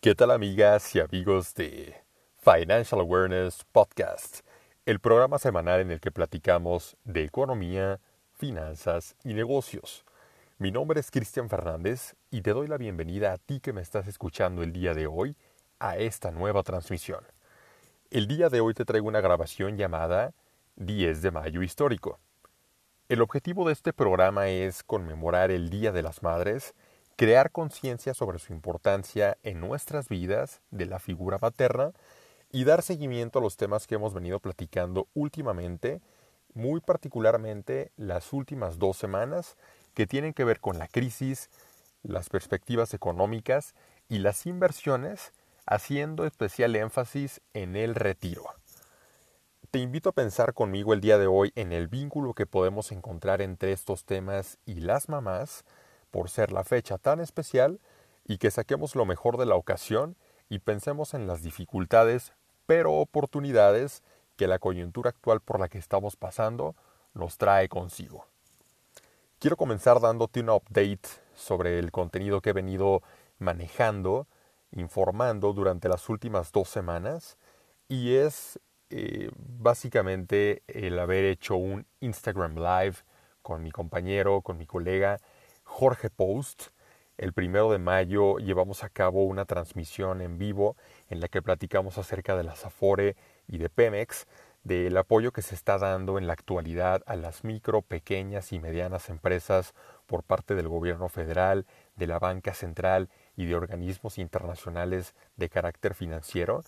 ¿Qué tal amigas y amigos de Financial Awareness Podcast? El programa semanal en el que platicamos de economía, finanzas y negocios. Mi nombre es Cristian Fernández y te doy la bienvenida a ti que me estás escuchando el día de hoy a esta nueva transmisión. El día de hoy te traigo una grabación llamada 10 de Mayo Histórico. El objetivo de este programa es conmemorar el Día de las Madres crear conciencia sobre su importancia en nuestras vidas de la figura materna y dar seguimiento a los temas que hemos venido platicando últimamente, muy particularmente las últimas dos semanas, que tienen que ver con la crisis, las perspectivas económicas y las inversiones, haciendo especial énfasis en el retiro. Te invito a pensar conmigo el día de hoy en el vínculo que podemos encontrar entre estos temas y las mamás, por ser la fecha tan especial y que saquemos lo mejor de la ocasión y pensemos en las dificultades, pero oportunidades que la coyuntura actual por la que estamos pasando nos trae consigo. Quiero comenzar dándote un update sobre el contenido que he venido manejando, informando durante las últimas dos semanas y es eh, básicamente el haber hecho un Instagram Live con mi compañero, con mi colega Jorge Post. El primero de mayo llevamos a cabo una transmisión en vivo en la que platicamos acerca de la Afore y de Pemex, del apoyo que se está dando en la actualidad a las micro, pequeñas y medianas empresas por parte del gobierno federal, de la banca central y de organismos internacionales de carácter financiero.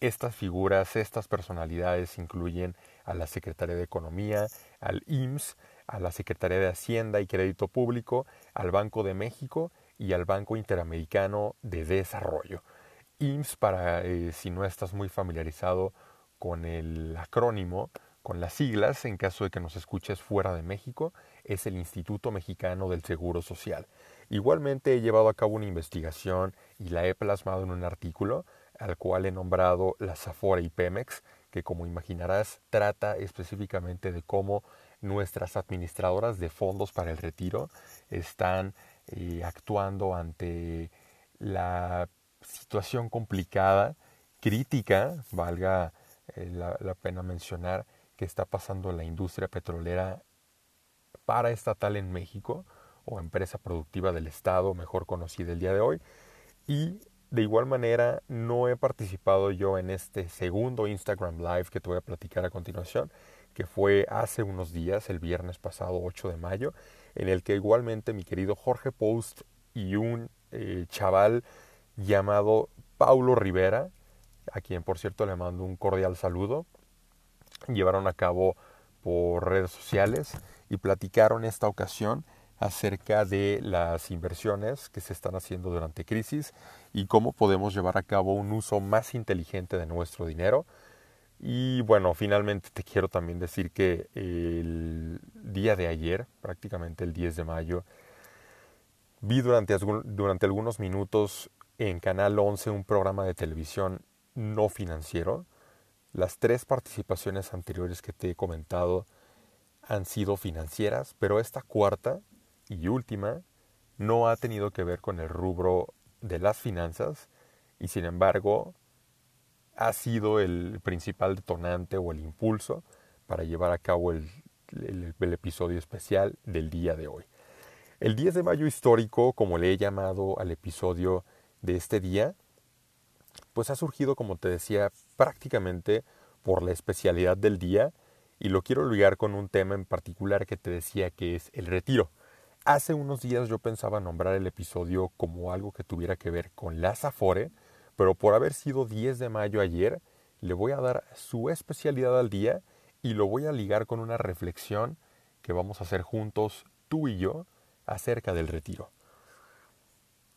Estas figuras, estas personalidades incluyen a la Secretaría de Economía, al IMSS, a la Secretaría de Hacienda y Crédito Público, al Banco de México y al Banco Interamericano de Desarrollo. IMSS, para eh, si no estás muy familiarizado con el acrónimo, con las siglas, en caso de que nos escuches fuera de México, es el Instituto Mexicano del Seguro Social. Igualmente he llevado a cabo una investigación y la he plasmado en un artículo al cual he nombrado la Zafora y Pemex, que como imaginarás trata específicamente de cómo nuestras administradoras de fondos para el retiro están eh, actuando ante la situación complicada, crítica, valga eh, la, pena mencionar, que está pasando la industria petrolera paraestatal en México o empresa productiva del Estado, mejor conocida el día de hoy. Y de igual manera, no he participado yo en este segundo Instagram Live que te voy a platicar a continuación, que fue hace unos días, el viernes pasado 8 de mayo, en el que igualmente mi querido Jorge Post y un eh, chaval llamado Paulo Rivera, a quien por cierto le mando un cordial saludo, llevaron a cabo por redes sociales y platicaron esta ocasión acerca de las inversiones que se están haciendo durante crisis y cómo podemos llevar a cabo un uso más inteligente de nuestro dinero y bueno, finalmente te quiero también decir que el día de ayer, prácticamente el 10 de mayo, vi durante, durante algunos minutos en Canal 11 un programa de televisión no financiero. Las tres participaciones anteriores que te he comentado han sido financieras, pero esta cuarta y última no ha tenido que ver con el rubro de las finanzas y sin embargo ha sido el principal detonante o el impulso para llevar a cabo el, episodio especial del día de hoy. El 10 de mayo histórico, como le he llamado al episodio de este día, pues ha surgido, como te decía, prácticamente por la especialidad del día y lo quiero ligar con un tema en particular que te decía que es el retiro. Hace unos días yo pensaba nombrar el episodio como algo que tuviera que ver con la Afore, pero por haber sido 10 de mayo ayer, le voy a dar su especialidad al día y lo voy a ligar con una reflexión que vamos a hacer juntos tú y yo acerca del retiro.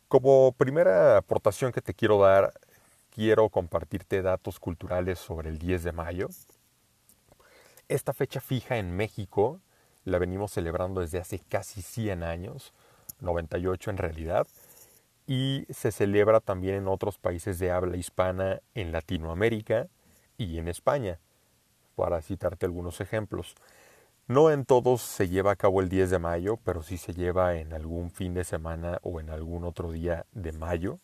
Como primera aportación que te quiero dar, quiero compartirte datos culturales sobre el 10 de mayo. Esta fecha fija en México la venimos celebrando desde hace casi 100 años, 98 en realidad, y se celebra también en otros países de habla hispana en Latinoamérica y en España, para citarte algunos ejemplos. No en todos se lleva a cabo el 10 de mayo, pero sí se lleva en algún fin de semana o en algún otro día de mayo.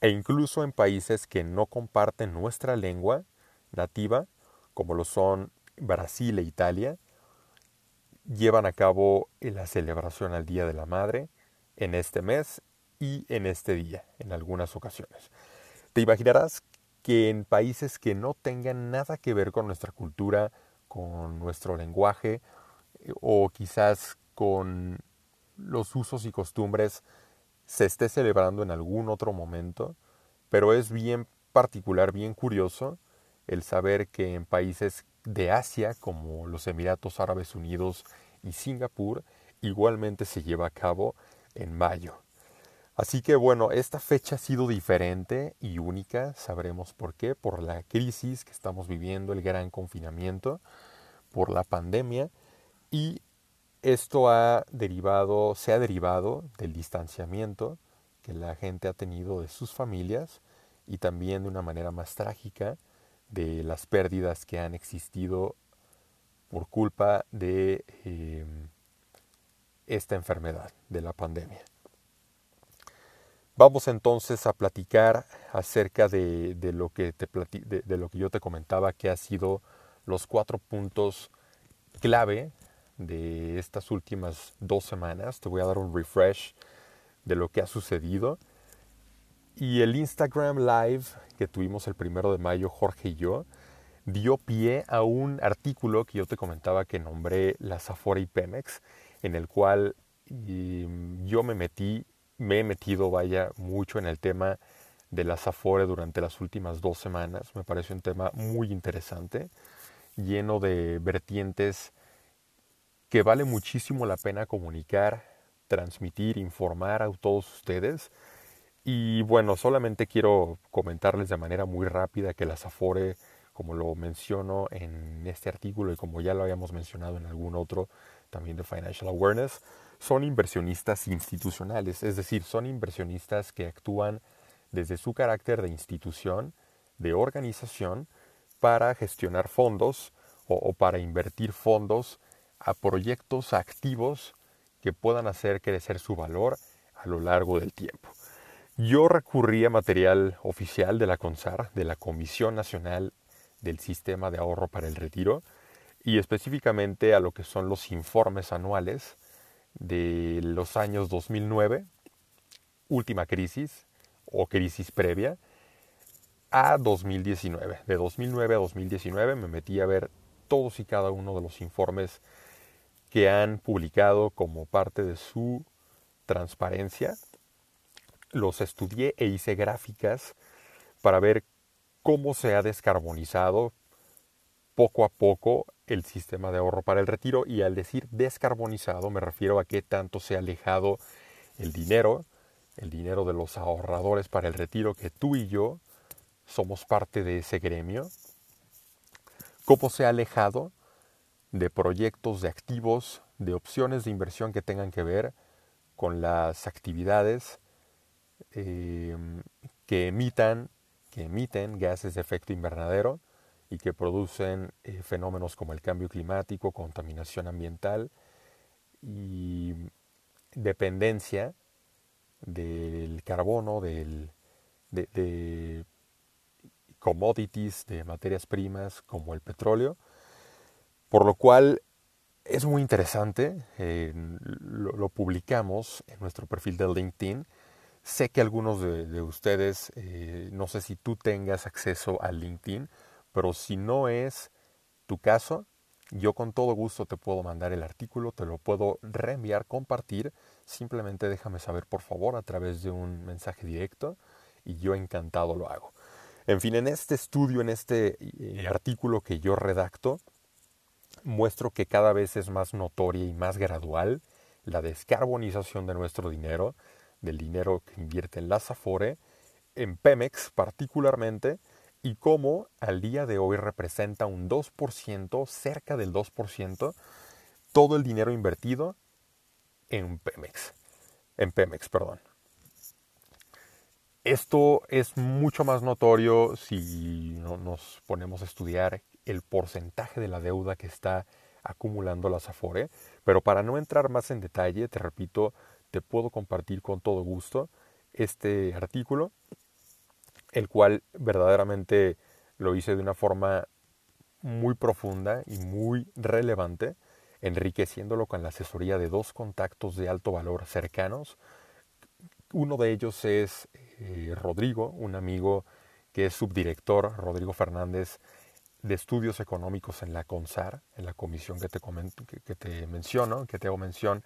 e incluso en países que no comparten nuestra lengua nativa, como lo son Brasil e Italia, llevan a cabo la celebración al Día de la Madre en este mes y en este día, en algunas ocasiones. Te imaginarás que en países que no tengan nada que ver con nuestra cultura, con nuestro lenguaje o quizás con los usos y costumbres se esté celebrando en algún otro momento, pero es bien particular, bien curioso el saber que en países de Asia como los Emiratos Árabes Unidos y Singapur igualmente se lleva a cabo en mayo. Así que bueno, esta fecha ha sido diferente y única, sabremos por qué, por la crisis que estamos viviendo, el gran confinamiento, por la pandemia y esto ha derivado, se ha derivado del distanciamiento que la gente ha tenido de sus familias y también de una manera más trágica de las pérdidas que han existido por culpa de eh, esta enfermedad, de la pandemia. Vamos entonces a platicar acerca de, lo que te de, lo que yo te comentaba que ha sido los cuatro puntos clave de estas últimas dos semanas. Te voy a dar un refresh de lo que ha sucedido. Y el Instagram Live que tuvimos el primero de mayo, Jorge y yo, dio pie a un artículo que yo te comentaba que nombré la Zafora y Pemex, en el cual mm, yo me metí me he metido, vaya, mucho en el tema de la Afore durante las últimas dos semanas. Me parece un tema muy interesante, lleno de vertientes que vale muchísimo la pena comunicar, transmitir, informar a todos ustedes. Y bueno, solamente quiero comentarles de manera muy rápida que la Afore, como lo menciono en este artículo y como ya lo habíamos mencionado en algún otro también de Financial Awareness, son inversionistas institucionales, es decir, son inversionistas que actúan desde su carácter de institución, de organización, para gestionar fondos o, para invertir fondos a proyectos activos que puedan hacer crecer su valor a lo largo del tiempo. Yo recurrí a material oficial de la CONSAR, de la Comisión Nacional del Sistema de Ahorro para el Retiro, y específicamente a lo que son los informes anuales de los años 2009, última crisis o crisis previa, a 2019. De 2009 a 2019 me metí a ver todos y cada uno de los informes que han publicado como parte de su transparencia. Los estudié e hice gráficas para ver cómo se ha descarbonizado poco a poco el sistema de ahorro para el retiro. Y al decir descarbonizado me refiero a que tanto se ha alejado el dinero, el dinero de los ahorradores para el retiro, que tú y yo somos parte de ese gremio, cómo se ha alejado de proyectos, de activos, de opciones de inversión que tengan que ver con las actividades eh, que emitan, que emiten gases de efecto invernadero, y que producen eh, fenómenos como el cambio climático, contaminación ambiental y dependencia del carbono, del, de, de, commodities, de materias primas como el petróleo, por lo cual es muy interesante, lo, publicamos en nuestro perfil de LinkedIn. Sé que algunos de, ustedes, eh, no sé si tú tengas acceso a LinkedIn, pero si no es tu caso, yo con todo gusto te puedo mandar el artículo, te lo puedo reenviar, compartir. Simplemente déjame saber por favor a través de un mensaje directo y yo encantado lo hago. En fin, en este estudio, en este eh, artículo que yo redacto, muestro que cada vez es más notoria y más gradual la descarbonización de nuestro dinero, del dinero que invierte en la Afore, en Pemex particularmente, y cómo al día de hoy representa un 2%, cerca del 2%, todo el dinero invertido en Pemex. En Pemex, perdón. Esto es mucho más notorio si nos ponemos a estudiar el porcentaje de la deuda que está acumulando la Afore, pero para no entrar más en detalle, te repito, te puedo compartir con todo gusto este artículo el cual verdaderamente lo hice de una forma muy profunda y muy relevante, enriqueciéndolo con la asesoría de dos contactos de alto valor cercanos. Uno de ellos es eh, Rodrigo, un amigo que es subdirector, Rodrigo Fernández, de estudios económicos en la CONSAR, en la comisión que te, que, te menciono, que te hago mención,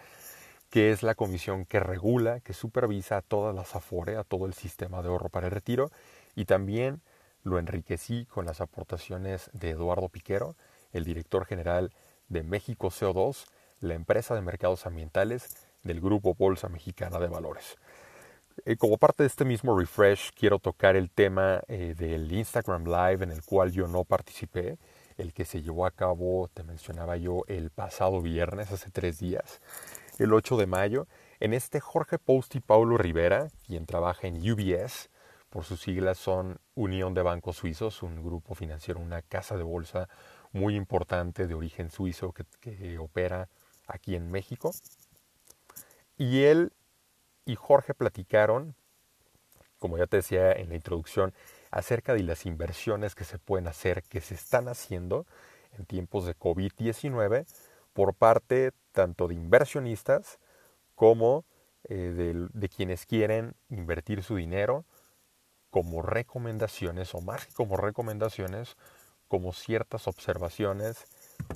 que es la comisión que regula, que supervisa a todas las AFORE, a todo el sistema de ahorro para el retiro, y también lo enriquecí con las aportaciones de Eduardo Piquero, el director general de México CO2, la empresa de mercados ambientales del Grupo Bolsa Mexicana de Valores. Eh, como parte de este mismo refresh, quiero tocar el tema eh, del Instagram Live en el cual yo no participé, el que se llevó a cabo, te mencionaba yo, el pasado viernes, hace tres días, el 8 de mayo. En este Jorge Post y Paulo Rivera, quien trabaja en UBS, por sus siglas son Unión de Bancos Suizos, un grupo financiero, una casa de bolsa muy importante de origen suizo que, que opera aquí en México. Y él y Jorge platicaron, como ya te decía en la introducción, acerca de las inversiones que se pueden hacer, que se están haciendo en tiempos de COVID-19 por parte tanto de inversionistas como eh, de, quienes quieren invertir su dinero como recomendaciones o más como recomendaciones, como ciertas observaciones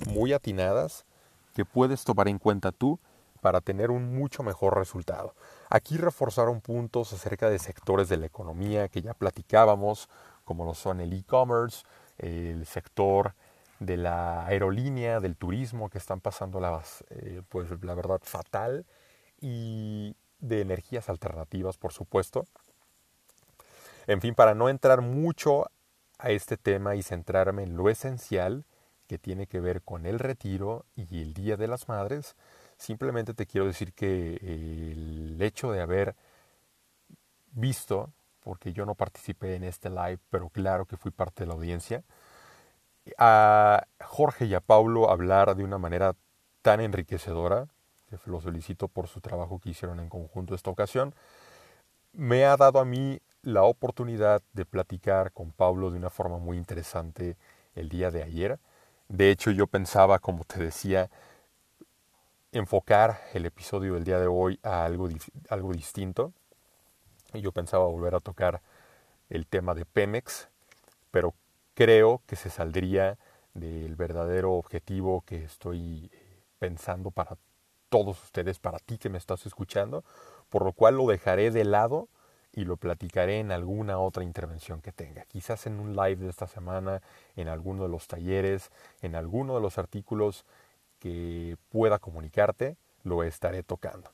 muy atinadas que puedes tomar en cuenta tú para tener un mucho mejor resultado. Aquí reforzaron puntos acerca de sectores de la economía que ya platicábamos, como lo son el e-commerce, el sector de la aerolínea, del turismo, que están pasando la, eh, pues, la verdad fatal, y de energías alternativas, por supuesto. En fin, para no entrar mucho a este tema y centrarme en lo esencial que tiene que ver con el retiro y el Día de las Madres, Simplemente te quiero decir que el hecho de haber visto, porque yo no participé en este live, pero claro que fui parte de la audiencia, a Jorge y a Paulo hablar de una manera tan enriquecedora, que los felicito por su trabajo que hicieron en conjunto esta ocasión, me ha dado a mí la oportunidad de platicar con Pablo de una forma muy interesante el día de ayer. De hecho, yo pensaba, como te decía, enfocar el episodio del día de hoy a algo, algo distinto. Yo pensaba volver a tocar el tema de Pemex, pero creo que se saldría del verdadero objetivo que estoy eh, pensando para todos ustedes, para ti que me estás escuchando, por lo cual lo dejaré de lado y lo platicaré en alguna otra intervención que tenga. Quizás en un live de esta semana, en alguno de los talleres, en alguno de los artículos que pueda comunicarte, lo estaré tocando.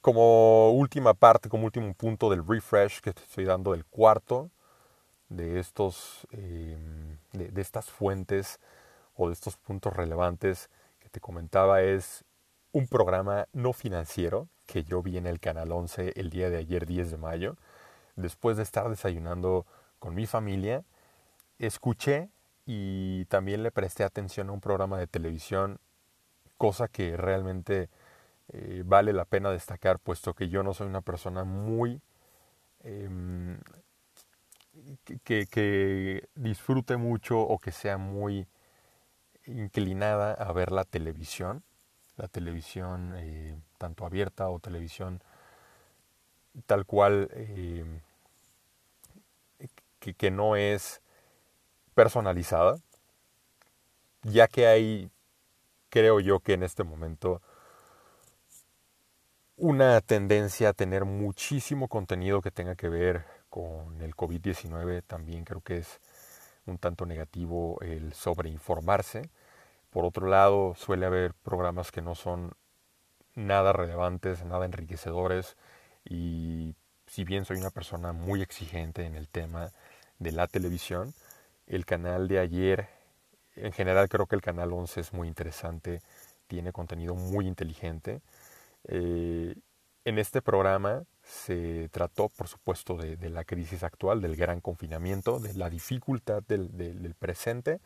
Como última parte, como último punto del refresh que te estoy dando del cuarto de estos em, de, estas fuentes o de estos puntos relevantes que te comentaba es un programa no financiero que yo vi en el canal 11 el día de ayer 10 de mayo. Después de estar desayunando con mi familia escuché y también le presté atención a un programa de televisión, cosa que realmente eh, vale la pena destacar, puesto que yo no soy una persona muy... Em, que, disfrute mucho o que sea muy inclinada a ver la televisión, la televisión eh, tanto abierta o televisión tal cual que, que no es personalizada, ya que hay, creo yo que en este momento, una tendencia a tener muchísimo contenido que tenga que ver con el COVID-19. También creo que es un tanto negativo el sobreinformarse. Por otro lado, suele haber programas que no son nada relevantes, nada enriquecedores y si bien soy una persona muy exigente en el tema de la televisión, el canal de ayer, en general creo que el canal 11 es muy interesante, tiene contenido muy inteligente. Eh, en este programa se trató, por supuesto, de, la crisis actual, del gran confinamiento, de la dificultad del, presente,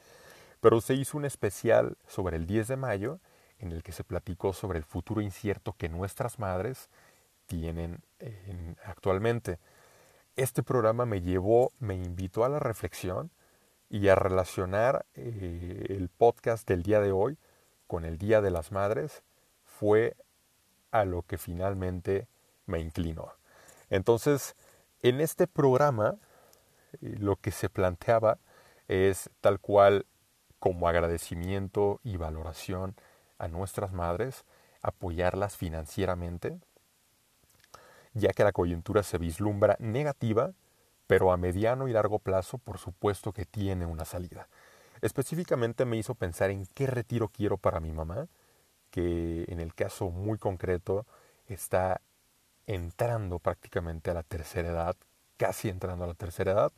pero se hizo un especial sobre el 10 de mayo en el que se platicó sobre el futuro incierto que nuestras madres tienen actualmente. este programa me llevó, me invitó a la reflexión y a relacionar eh, el podcast del día de hoy con el Día de las Madres fue a lo que finalmente me inclinó. Entonces, en este programa, lo que se planteaba es tal cual como agradecimiento y valoración a nuestras madres, apoyarlas financieramente, ya que la coyuntura se vislumbra negativa, pero a mediano y largo plazo por supuesto que tiene una salida. Específicamente me hizo pensar en qué retiro quiero para mi mamá, que en el caso muy concreto está entrando prácticamente a la tercera edad, casi entrando a la tercera edad,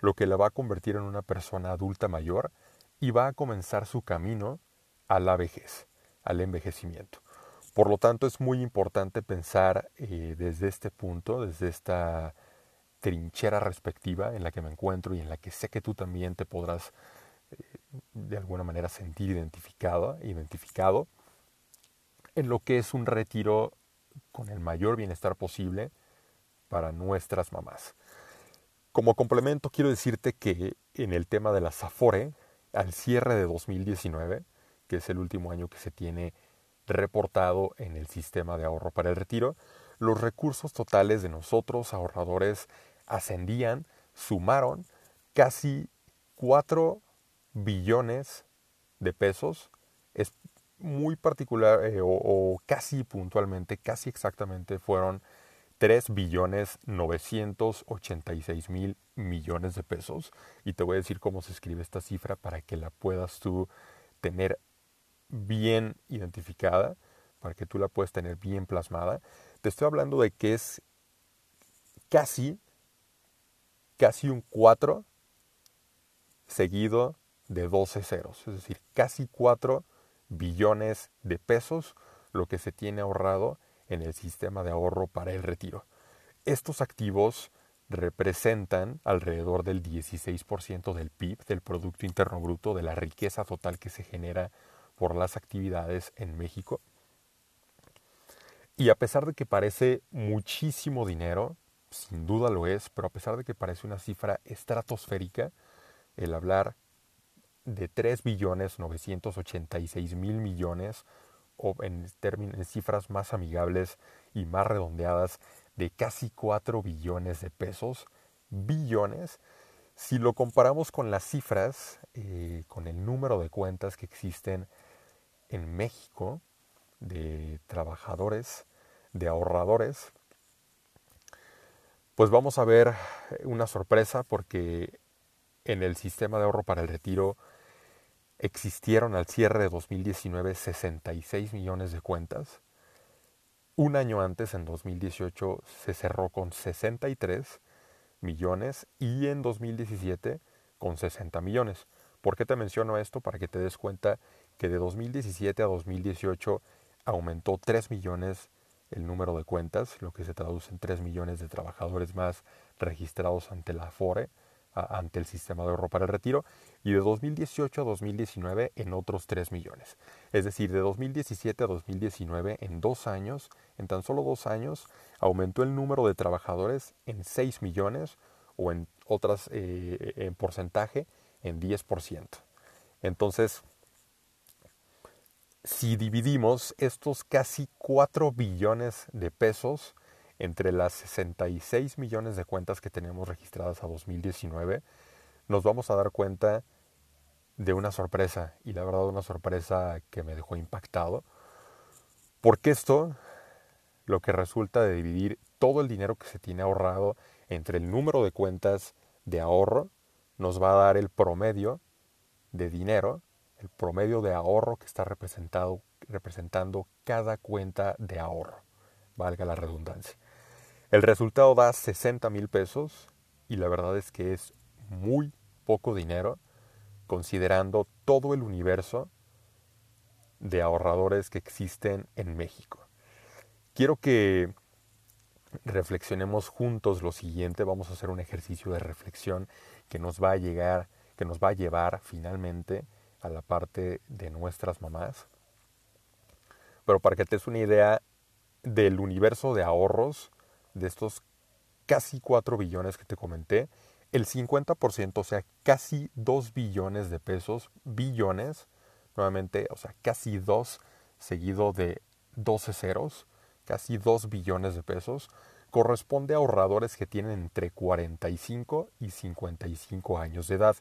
lo que la va a convertir en una persona adulta mayor y va a comenzar su camino a la vejez, al envejecimiento. Por lo tanto, es muy importante pensar eh, desde este punto, desde esta trinchera respectiva en la que me encuentro y en la que sé que tú también te podrás eh, de alguna manera sentir identificado, identificado en lo que es un retiro con el mayor bienestar posible para nuestras mamás. Como complemento quiero decirte que en el tema de la Afore, al cierre de 2019, que es el último año que se tiene reportado en el sistema de ahorro para el retiro, los recursos totales de nosotros ahorradores ascendían, sumaron casi 4 billones de pesos. Muy particular eh, o, casi puntualmente, casi exactamente fueron 3 billones 986 mil millones de pesos. Y te voy a decir cómo se escribe esta cifra para que la puedas tú tener bien identificada, para que tú la puedas tener bien plasmada. Te estoy hablando de que es casi, casi un 4 seguido de 12 ceros. Es decir, casi 4 billones de pesos lo que se tiene ahorrado en el sistema de ahorro para el retiro. Estos activos representan alrededor del 16% del PIB, del Producto Interno Bruto, de la riqueza total que se genera por las actividades en México. Y a pesar de que parece muchísimo dinero, sin duda lo es, pero a pesar de que parece una cifra estratosférica, el hablar de 3 billones 986 mil millones o en, en cifras más amigables y más redondeadas de casi 4 billones de pesos, billones, si lo comparamos con las cifras, eh, con el número de cuentas que existen en México de trabajadores, de ahorradores, pues vamos a ver una sorpresa porque en el sistema de ahorro para el retiro existieron al cierre de 2019 66 millones de cuentas. Un año antes, en 2018, se cerró con 63 millones y en 2017 con 60 millones. ¿Por qué te menciono esto? Para que te des cuenta que de 2017 a 2018 aumentó 3 millones el número de cuentas, lo que se traduce en 3 millones de trabajadores más registrados ante la FORE ante el sistema de ahorro para el retiro y de 2018 a 2019 en otros 3 millones. Es decir, de 2017 a 2019 en dos años, en tan solo dos años, aumentó el número de trabajadores en 6 millones o en otras eh, en porcentaje en 10%. Entonces, si dividimos estos casi 4 billones de pesos entre las 66 millones de cuentas que tenemos registradas a 2019, nos vamos a dar cuenta de una sorpresa, y la verdad una sorpresa que me dejó impactado, porque esto lo que resulta de dividir todo el dinero que se tiene ahorrado entre el número de cuentas de ahorro, nos va a dar el promedio de dinero, el promedio de ahorro que está representado, representando cada cuenta de ahorro, valga la redundancia. El resultado da 60 mil pesos y la verdad es que es muy poco dinero considerando todo el universo de ahorradores que existen en México. Quiero que reflexionemos juntos lo siguiente, vamos a hacer un ejercicio de reflexión que nos va a llegar, que nos va a llevar finalmente a la parte de nuestras mamás. Pero para que te des una idea del universo de ahorros de estos casi 4 billones que te comenté, el 50%, o sea, casi 2 billones de pesos, billones, nuevamente, o sea, casi 2 seguido de 12 ceros, casi 2 billones de pesos, corresponde a ahorradores que tienen entre 45 y 55 años de edad.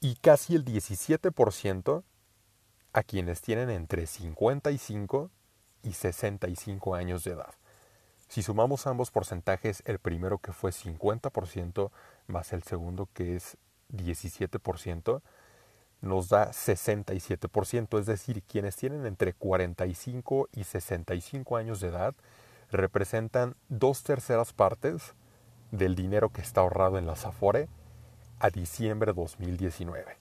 Y casi el 17% a quienes tienen entre 55 y 65 años de edad. Si sumamos ambos porcentajes, el primero que fue 50% más el segundo que es 17%, nos da 67%, es decir, quienes tienen entre 45 y 65 años de edad representan dos terceras partes del dinero que está ahorrado en la Afore a diciembre de 2019.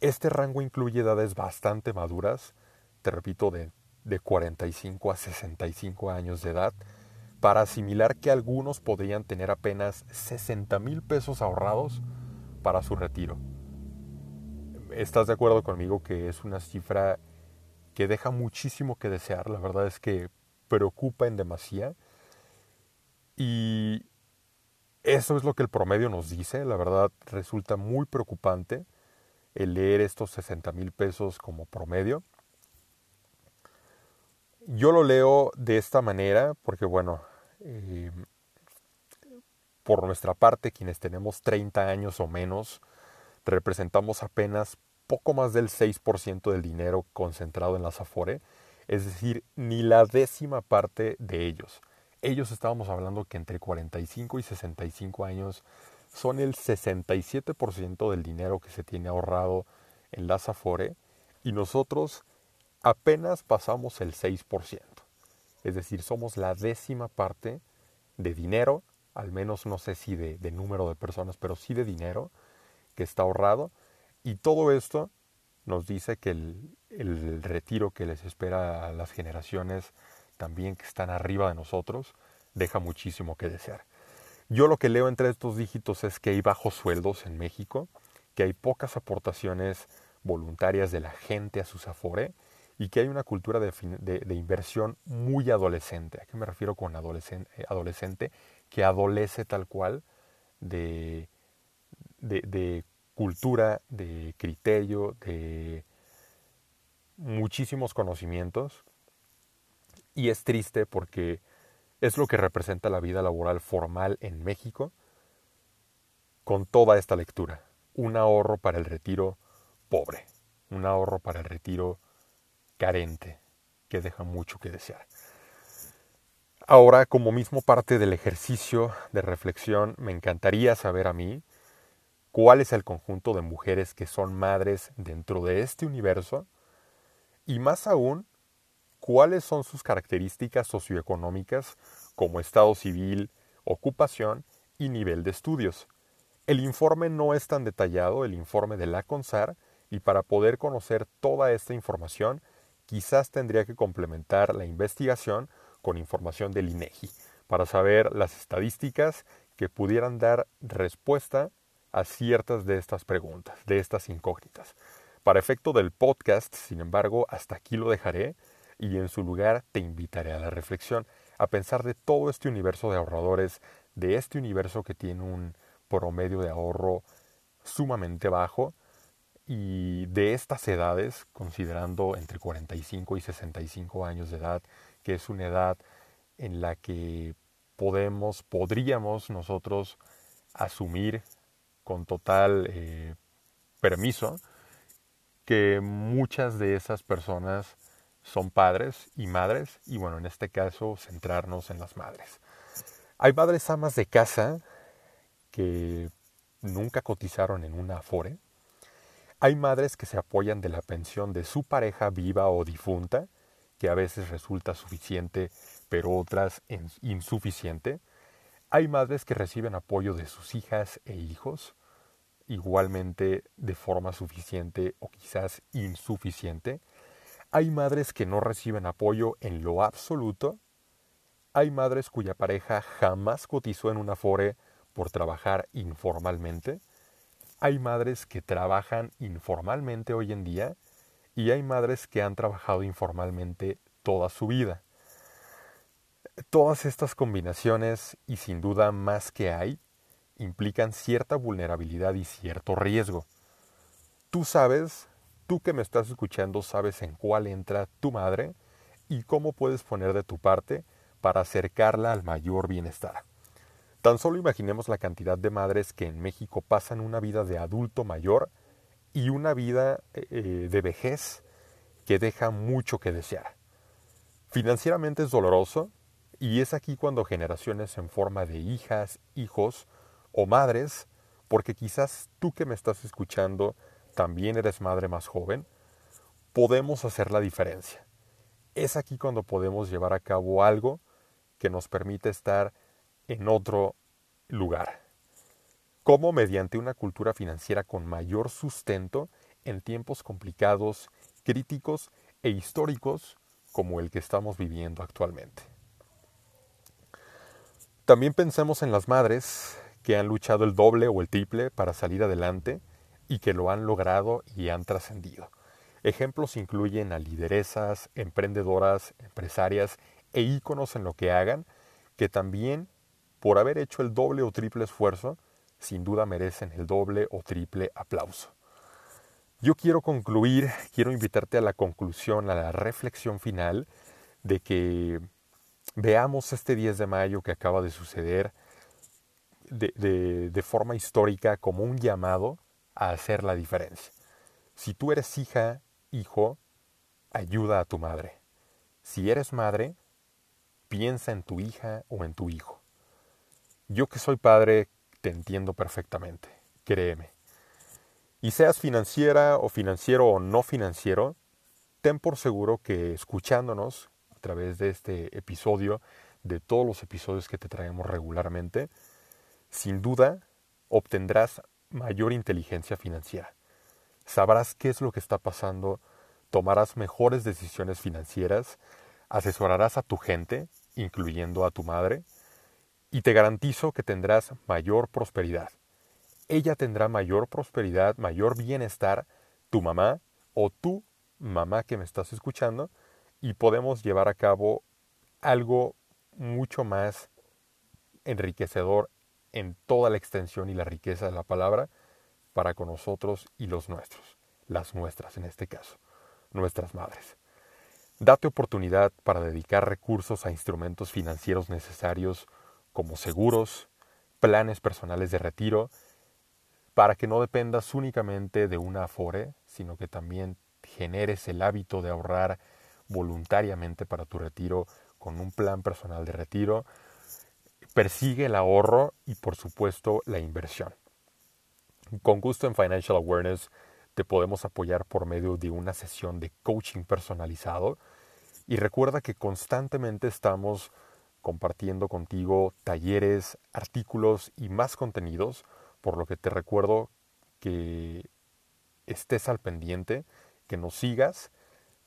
Este rango incluye edades bastante maduras, te repito, de 45 a 65 años de edad, para asimilar que algunos podrían tener apenas 60 mil pesos ahorrados para su retiro. ¿Estás de acuerdo conmigo que es una cifra que deja muchísimo que desear? La verdad es que preocupa en demasía. Y eso es lo que el promedio nos dice. La verdad resulta muy preocupante el leer estos 60 mil pesos como promedio. Yo lo leo de esta manera porque, bueno, eh, por nuestra parte, quienes tenemos 30 años o menos, representamos apenas poco más del 6% del dinero concentrado en las Afore, es decir, ni la décima parte de ellos. Ellos estábamos hablando que entre 45 y 65 años son el 67% del dinero que se tiene ahorrado en las Afore y nosotros apenas pasamos el 6%. Es decir, somos la décima parte de dinero, al menos no sé si de, número de personas, pero sí de dinero que está ahorrado. Y todo esto nos dice que el, el retiro que les espera a las generaciones también que están arriba de nosotros deja muchísimo que desear. Yo lo que leo entre estos dígitos es que hay bajos sueldos en México, que hay pocas aportaciones voluntarias de la gente a sus afore y que hay una cultura de, inversión muy adolescente. ¿A qué me refiero con adolescente? Eh, adolescente que adolece tal cual de, de cultura, de criterio, de muchísimos conocimientos. Y es triste porque es lo que representa la vida laboral formal en México con toda esta lectura. Un ahorro para el retiro pobre, un ahorro para el retiro carente, que deja mucho que desear. Ahora, como mismo parte del ejercicio de reflexión, me encantaría saber a mí cuál es el conjunto de mujeres que son madres dentro de este universo y más aún, cuáles son sus características socioeconómicas como estado civil, ocupación y nivel de estudios. El informe no es tan detallado, el informe de la CONSAR, y para poder conocer toda esta información quizás tendría que complementar la investigación con información del INEGI para saber las estadísticas que pudieran dar respuesta a ciertas de estas preguntas, de estas incógnitas. Para efecto del podcast, sin embargo, hasta aquí lo dejaré y en su lugar te invitaré a la reflexión, a pensar de todo este universo de ahorradores, de este universo que tiene un promedio de ahorro sumamente bajo, y de estas edades, considerando entre 45 y 65 años de edad, que es una edad en la que podemos, podríamos nosotros asumir con total eh, permiso que muchas de esas personas son padres y madres, y bueno, en este caso centrarnos en las madres. Hay madres amas de casa que nunca cotizaron en una Afore, hay madres que se apoyan de la pensión de su pareja viva o difunta, que a veces resulta suficiente, pero otras insuficiente. Hay madres que reciben apoyo de sus hijas e hijos, igualmente de forma suficiente o quizás insuficiente. Hay madres que no reciben apoyo en lo absoluto. Hay madres cuya pareja jamás cotizó en una fore por trabajar informalmente. Hay madres que trabajan informalmente hoy en día y hay madres que han trabajado informalmente toda su vida. Todas estas combinaciones, y sin duda más que hay, implican cierta vulnerabilidad y cierto riesgo. Tú sabes, tú que me estás escuchando, sabes en cuál entra tu madre y cómo puedes poner de tu parte para acercarla al mayor bienestar. Tan solo imaginemos la cantidad de madres que en México pasan una vida de adulto mayor y una vida eh, de vejez que deja mucho que desear. Financieramente es doloroso y es aquí cuando generaciones en forma de hijas, hijos o madres, porque quizás tú que me estás escuchando también eres madre más joven, podemos hacer la diferencia. Es aquí cuando podemos llevar a cabo algo que nos permite estar en otro lugar. Como mediante una cultura financiera con mayor sustento en tiempos complicados, críticos e históricos como el que estamos viviendo actualmente. También pensemos en las madres que han luchado el doble o el triple para salir adelante y que lo han logrado y han trascendido. Ejemplos incluyen a lideresas, emprendedoras, empresarias e íconos en lo que hagan, que también, por haber hecho el doble o triple esfuerzo, sin duda merecen el doble o triple aplauso. Yo quiero concluir, quiero invitarte a la conclusión, a la reflexión final de que veamos este 10 de mayo que acaba de suceder de, de, forma histórica como un llamado a hacer la diferencia. Si tú eres hija, hijo, ayuda a tu madre. Si eres madre, piensa en tu hija o en tu hijo. Yo que soy padre, te entiendo perfectamente, créeme. Y seas financiera o financiero o no financiero, ten por seguro que escuchándonos a través de este episodio, de todos los episodios que te traemos regularmente, sin duda obtendrás mayor inteligencia financiera. Sabrás qué es lo que está pasando, tomarás mejores decisiones financieras, asesorarás a tu gente, incluyendo a tu madre, y te garantizo que tendrás mayor prosperidad. Ella tendrá mayor prosperidad, mayor bienestar, tu mamá o tu mamá que me estás escuchando, y podemos llevar a cabo algo mucho más enriquecedor en toda la extensión y la riqueza de la palabra para con nosotros y los nuestros, las nuestras en este caso, nuestras madres. Date oportunidad para dedicar recursos a instrumentos financieros necesarios como seguros, planes personales de retiro, para que no dependas únicamente de una Afore, sino que también generes el hábito de ahorrar voluntariamente para tu retiro con un plan personal de retiro. Persigue el ahorro y por supuesto la inversión. Con gusto en Financial Awareness te podemos apoyar por medio de una sesión de coaching personalizado y recuerda que constantemente estamos compartiendo contigo talleres, artículos y más contenidos, por lo que te recuerdo que estés al pendiente, que nos sigas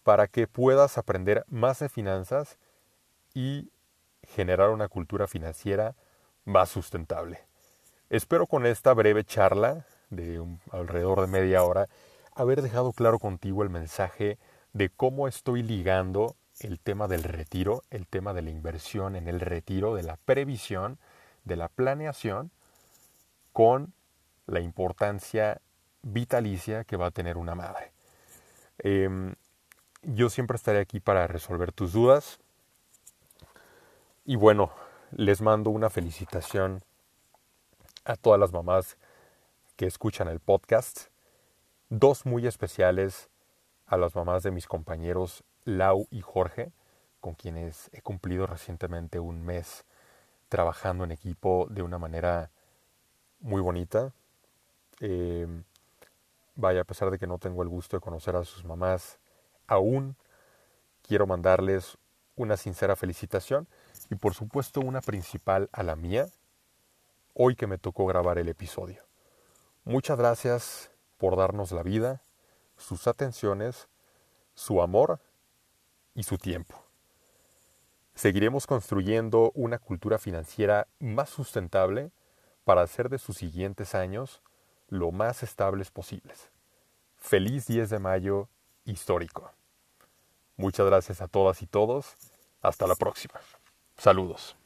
para que puedas aprender más de finanzas y generar una cultura financiera más sustentable. Espero con esta breve charla de alrededor de media hora haber dejado claro contigo el mensaje de cómo estoy ligando el tema del retiro, el tema de la inversión en el retiro, de la previsión, de la planeación, con la importancia vitalicia que va a tener una madre. Em, yo siempre estaré aquí para resolver tus dudas. Y bueno, les mando una felicitación a todas las mamás que escuchan el podcast. Dos muy especiales a las mamás de mis compañeros Lau y Jorge, con quienes he cumplido recientemente un mes trabajando en equipo de una manera muy bonita. Em, vaya, a pesar de que no tengo el gusto de conocer a sus mamás, aún quiero mandarles una sincera felicitación y por supuesto una principal a la mía, hoy que me tocó grabar el episodio. Muchas gracias por darnos la vida, sus atenciones, su amor y su tiempo. Seguiremos construyendo una cultura financiera más sustentable para hacer de sus siguientes años lo más estables posibles. Feliz 10 de mayo histórico. Muchas gracias a todas y todos. Hasta la próxima. Saludos.